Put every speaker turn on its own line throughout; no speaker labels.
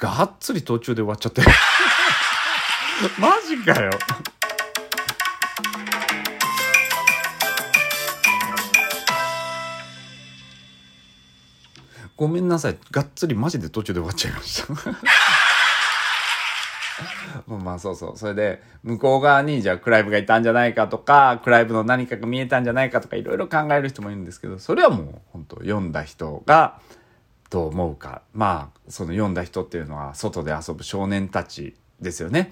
がっつり途中で終わっちゃって。マジかよ。ごめんなさい。がっつりマジで途中で終わっちゃいました。まあそうそう。それで向こう側にじゃあクライブがいたんじゃないかとかクライブの何かが見えたんじゃないかとかいろいろ考える人もいるんですけどそれはもう本当読んだ人がどう思うか。まあその読んだ人っていうのは外で遊ぶ少年たちですよね。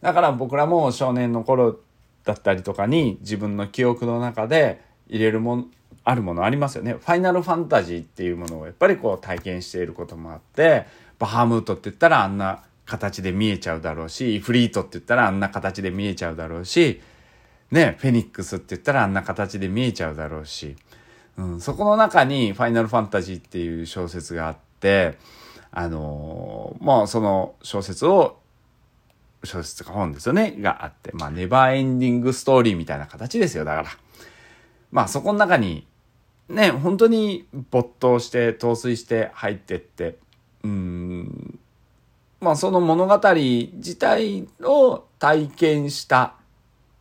だから僕らも少年の頃だったりとかに自分の記憶の中で入れるもんあるものありますよね。ファイナルファンタジーっていうものをやっぱりこう体験していることもあって、バハムートって言ったらあんな形で見えちゃうだろうし、フリートって言ったらあんな形で見えちゃうだろうし、ね、フェニックスって言ったらあんな形で見えちゃうだろうし、うん、そこの中にファイナルファンタジーっていう小説があって、あのー、もうその小説を、小説か本ですよね、があって、まあネバーエンディングストーリーみたいな形ですよ、だから。まあそこの中にね、本当に没頭して陶酔して入ってって、うん、まあその物語自体を体験した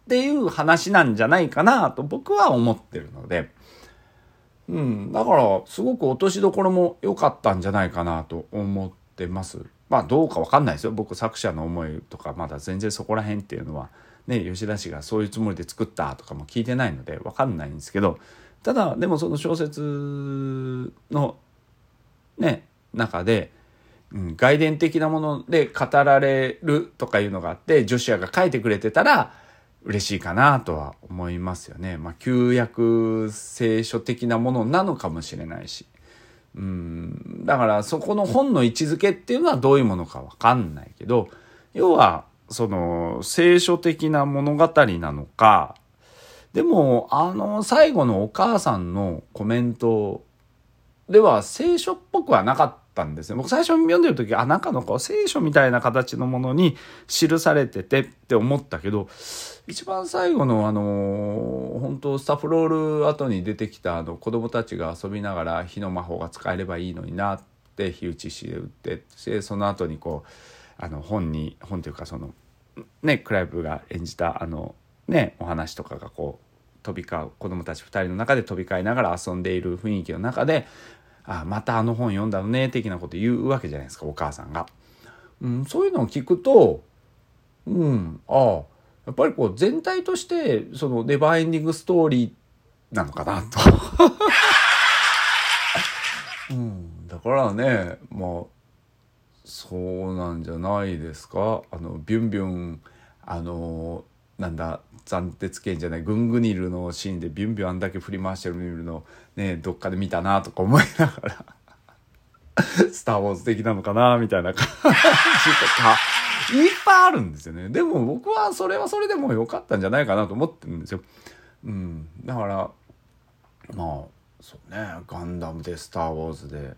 っていう話なんじゃないかなと僕は思ってるので、うん、だからすごく落としどころも良かったんじゃないかなと思ってます。まあどうかわかんないですよ。僕作者の思いとかまだ全然そこら辺っていうのはね、吉田氏がそういうつもりで作ったとかも聞いてないのでわかんないんですけど、ただでもその小説のね中で、うん、外伝的なもので語られるとかいうのがあってジョシアが書いてくれてたら嬉しいかなとは思いますよね。まあ旧約聖書的なものなのかもしれないし。うん、だからそこの本の位置づけっていうのはどういうものかわかんないけど要はその聖書的な物語なのかでも、あの、最後のお母さんのコメントでは聖書っぽくはなかったんですね。僕最初読んでる時、あ、なんかのこう聖書みたいな形のものに記されててって思ったけど、一番最後のあの、本当スタッフロール後に出てきたあの子供たちが遊びながら火の魔法が使えればいいのになって火打ちしで打って、で、その後にこう、あの本に、本というかその、ね、クライブが演じたあの、ね、お話とかがこう飛び交う子供たち2人の中で飛び交いながら遊んでいる雰囲気の中で「あまたあの本読んだのね」的なこと言うわけじゃないですかお母さんが。うん、そういうのを聞くとうんああやっぱりこう全体としてそのネバーエンディングストーリーなのかなと。うん、だからねまあそうなんじゃないですかあのビュンビュンあのなんだ斬鉄剣じゃないグングニルのシーンでビュンビュンあんだけ振り回してるのねどっかで見たなとか思いながら スター・ウォーズ的なのかなみたいな感じとかいっぱいあるんですよねでも僕はそれはそれでも良かったんじゃないかなと思ってるんですよ。うん、だからまあそうねガンダムで「スター・ウォーズ」で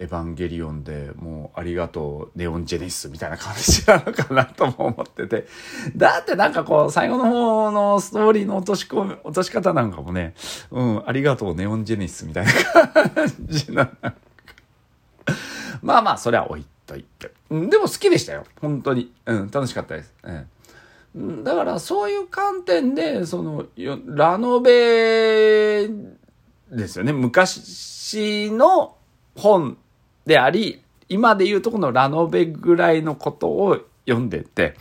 エヴァンゲリオンでもうありがとうネオンジェネシスみたいな感じなのかなとも思ってて。だってなんかこう最後の方のストーリーの落とし込み、落とし方なんかもね、うん、ありがとうネオンジェネシスみたいな感じな。まあまあ、それは置いといて。うんでも好きでしたよ。本当に。うん、楽しかったです。うん。だからそういう観点で、その、ラノベですよね。昔の本であり、今で言うとこのラノベぐらいのことを読んでて、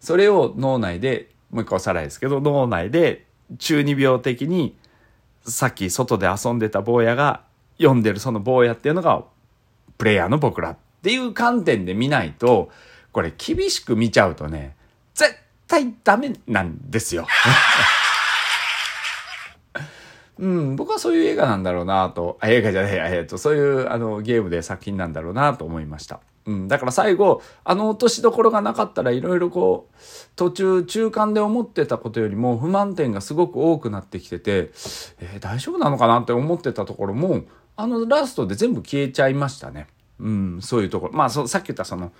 それを脳内で、もう一個おさらいですけど、脳内で中二病的に、さっき外で遊んでた坊やが読んでるその坊やっていうのが、プレイヤーの僕らっていう観点で見ないと、これ厳しく見ちゃうとね、絶対ダメなんですよ。うん、僕はそういう映画なんだろうなと、あ映画じゃない、えっと、そういうあのゲームで作品なんだろうなと思いました。うん、だから最後、あの落としどころがなかったらいろいろこう、途中、中間で思ってたことよりも不満点がすごく多くなってきてて、えー、大丈夫なのかなって思ってたところも、あのラストで全部消えちゃいましたね。うん、そういうところ。まあ、そさっき言ったその、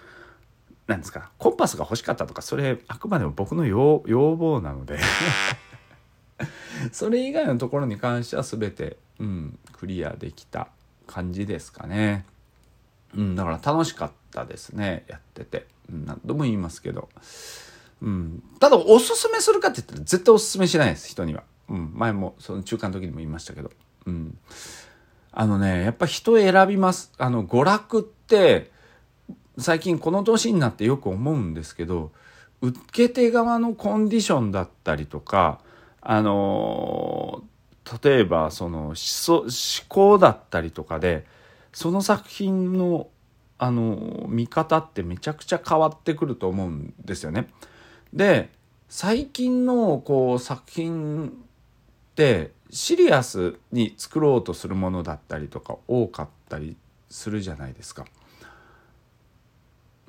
なんですか、コンパスが欲しかったとか、それ、あくまでも僕の要望なのでそれ以外のところに関しては全て、うん、クリアできた感じですかね。うん、だから楽しかったですね、やってて。うん、何度も言いますけど。うん。ただ、おすすめするかって言ったら絶対おすすめしないです、人には。うん。前も、その中間の時にも言いましたけど。うん。あのね、やっぱ人選びます。あの、娯楽って、最近この年になってよく思うんですけど、受け手側のコンディションだったりとか、あの例えばその思想思考だったりとかでその作品のあの見方ってめちゃくちゃ変わってくると思うんですよね。で最近のこう作品ってシリアスに作ろうとするものだったりとか多かったりするじゃないですか。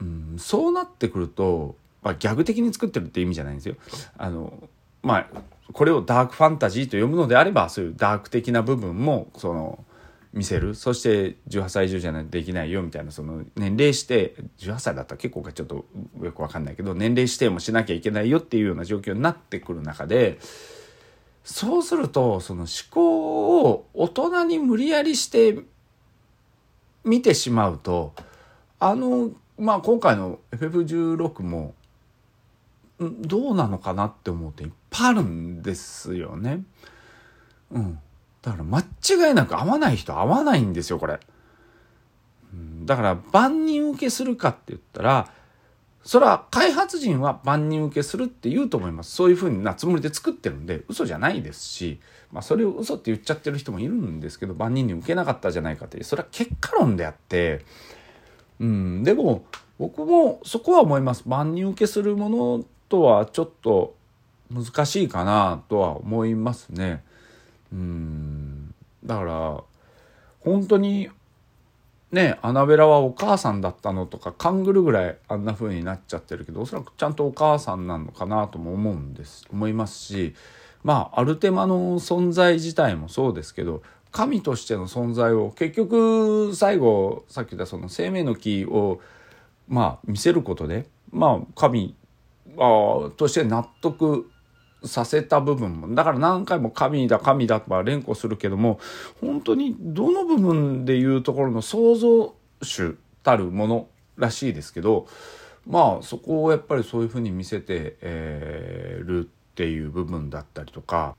うん、そうなってくると、まあ、ギャグ的に作ってるって意味じゃないんですよ。あのまあこれをダークファンタジーと読むのであればそういうダーク的な部分もその見せる。そして18歳以上じゃないとできないよみたいなその年齢指定18歳だったら結構ちょっとよく分かんないけど年齢指定もしなきゃいけないよっていうような状況になってくる中でそうするとその思考を大人に無理やりして見てしまうとあのまあ今回の FF16 もどうなのかなって思うといっぱいあるんですよね。うん。だから間違いなく合わない人合わないんですよ、これ。うん、だから万人受けするかって言ったら、それは開発陣は万人受けするって言うと思います。そういうふうなつもりで作ってるんで、嘘じゃないですし、まあそれを嘘って言っちゃってる人もいるんですけど、万人に受けなかったじゃないかって、それは結果論であって、うん、でも僕もそこは思います。万人受けするものとはちょっと難しいかなとは思いますね。うんだから本当にねアナベラはお母さんだったのとか勘ぐるぐらいあんな風になっちゃってるけどおそらくちゃんとお母さんなのかなとも思うんです思いますしまあアルテマの存在自体もそうですけど神としての存在を結局最後さっき言ったその生命の木をまあ見せることでまあ神あとして納得させた部分もだから何回も神だ神だとは連呼するけども本当にどの部分でいうところの創造主たるものらしいですけどまあそこをやっぱりそういうふうに見せて、えー、るっていう部分だったりとか。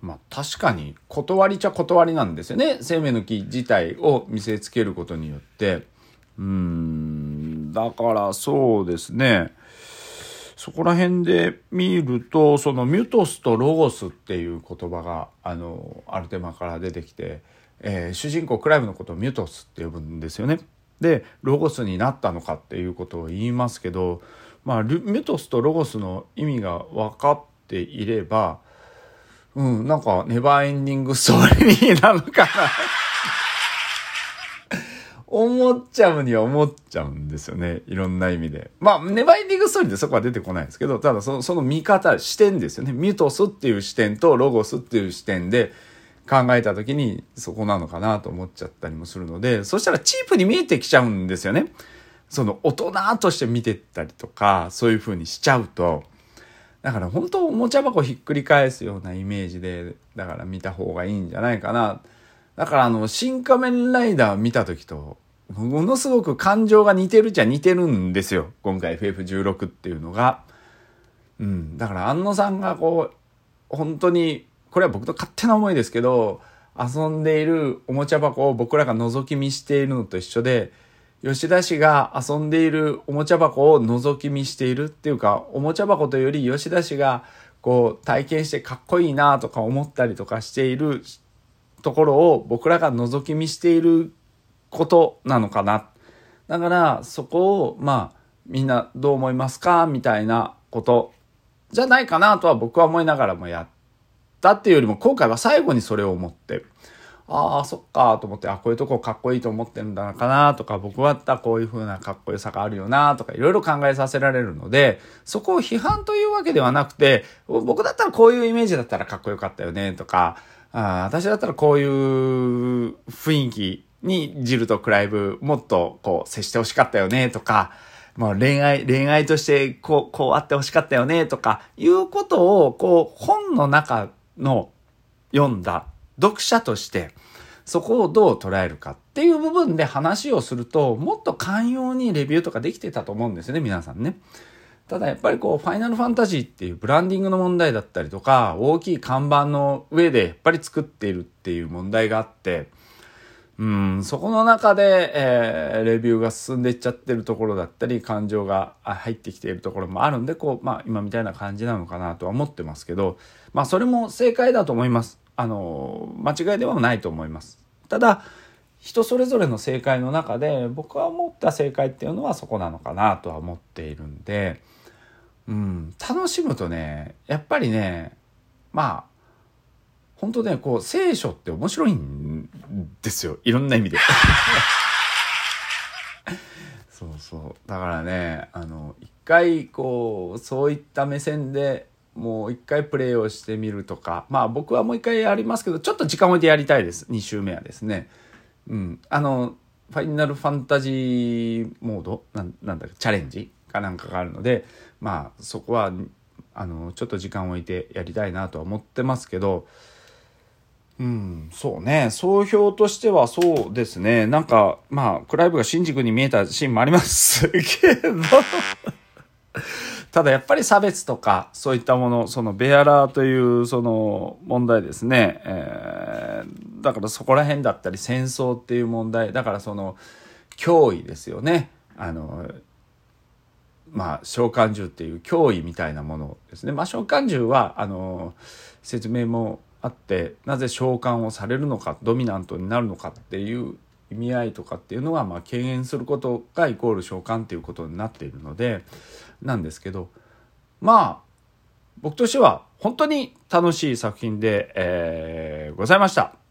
まあ確かに断りちゃ断りなんですよね。生命の木自体を見せつけることによって。うん、だからそうですね。そこら辺で見るとそのミュトスとロゴスっていう言葉があのアルテマから出てきて、えー、主人公クライブのことをミュトスって呼ぶんですよね。でロゴスになったのかっていうことを言いますけど、まあ、ミュトスとロゴスの意味が分かっていればうんなんかネバーエンディングストーリーなのかな思っちゃうには思っちゃうんですよね。いろんな意味で。まあ、ネバインディングストーリーでそこは出てこないですけど、ただその、その見方、視点ですよね。ミュトスっていう視点とロゴスっていう視点で考えた時にそこなのかなと思っちゃったりもするので、そしたらチープに見えてきちゃうんですよね。その大人として見てったりとか、そういう風にしちゃうと、だから本当おもちゃ箱ひっくり返すようなイメージで、だから見た方がいいんじゃないかな。だからあの、新仮面ライダー見た時とものすごく感情が似てるっちゃ似てるんですよ。今回 FF16 っていうのが。うん。だから安野さんがこう、本当に、これは僕の勝手な思いですけど、遊んでいるおもちゃ箱を僕らが覗き見しているのと一緒で、吉田氏が遊んでいるおもちゃ箱を覗き見しているっていうか、おもちゃ箱というより吉田氏がこう体験してかっこいいなとか思ったりとかしているところを僕らが覗き見していることなのかな。だからそこをまあみんなどう思いますかみたいなことじゃないかなとは僕は思いながらもやったっていうよりも今回は最後にそれを思ってああそっかと思ってあこういうとこかっこいいと思ってるんだなかなとか僕はったこういう風なかっこよさがあるよなとかいろいろ考えさせられるのでそこを批判というわけではなくて僕だったらこういうイメージだったらかっこよかったよねとかあ私だったらこういう雰囲気にジルとクライブもっとこう接してほしかったよねとか、もう恋愛、恋愛としてこう、こうあってほしかったよねとか、いうことをこう本の中の読んだ読者として、そこをどう捉えるかっていう部分で話をすると、もっと寛容にレビューとかできてたと思うんですよね、皆さんね。ただやっぱりこう、ファイナルファンタジーっていうブランディングの問題だったりとか、大きい看板の上でやっぱり作っているっていう問題があって、うん、そこの中で、えー、レビューが進んでいっちゃってるところだったり、感情が入ってきているところもあるんで、こう、まあ今みたいな感じなのかなとは思ってますけど、まあそれも正解だと思います。あの、間違いではないと思います。ただ、人それぞれの正解の中で僕は思った正解っていうのはそこなのかなとは思っているんで、うん、楽しむとね、やっぱりね、まあ、本当ね、こう、聖書って面白いんですよ。いろんな意味で。そうそう。だからね、あの、一回、こう、そういった目線でもう一回プレイをしてみるとか、まあ僕はもう一回やりますけど、ちょっと時間置いてやりたいです。2週目はですね。うん。あの、ファイナルファンタジーモード？なんなんだっけ、チャレンジかなんかがあるので、まあそこは、あの、ちょっと時間を置いてやりたいなとは思ってますけど、うん、そうね。総評としてはそうですね。なんか、まあ、クライブが新宿に見えたシーンもありますけどただやっぱり差別とか、そういったもの、そのベアラーというその問題ですね。えー、だからそこら辺だったり戦争っていう問題、だからその脅威ですよね。あの、まあ、召喚獣っていう脅威みたいなものですね。まあ、召喚獣は、あの、説明もあってなぜ召喚をされるのかドミナントになるのかっていう意味合いとかっていうのがまあ敬遠することがイコール召喚っていうことになっているのでなんですけどまあ僕としては本当に楽しい作品で、えー、ございました。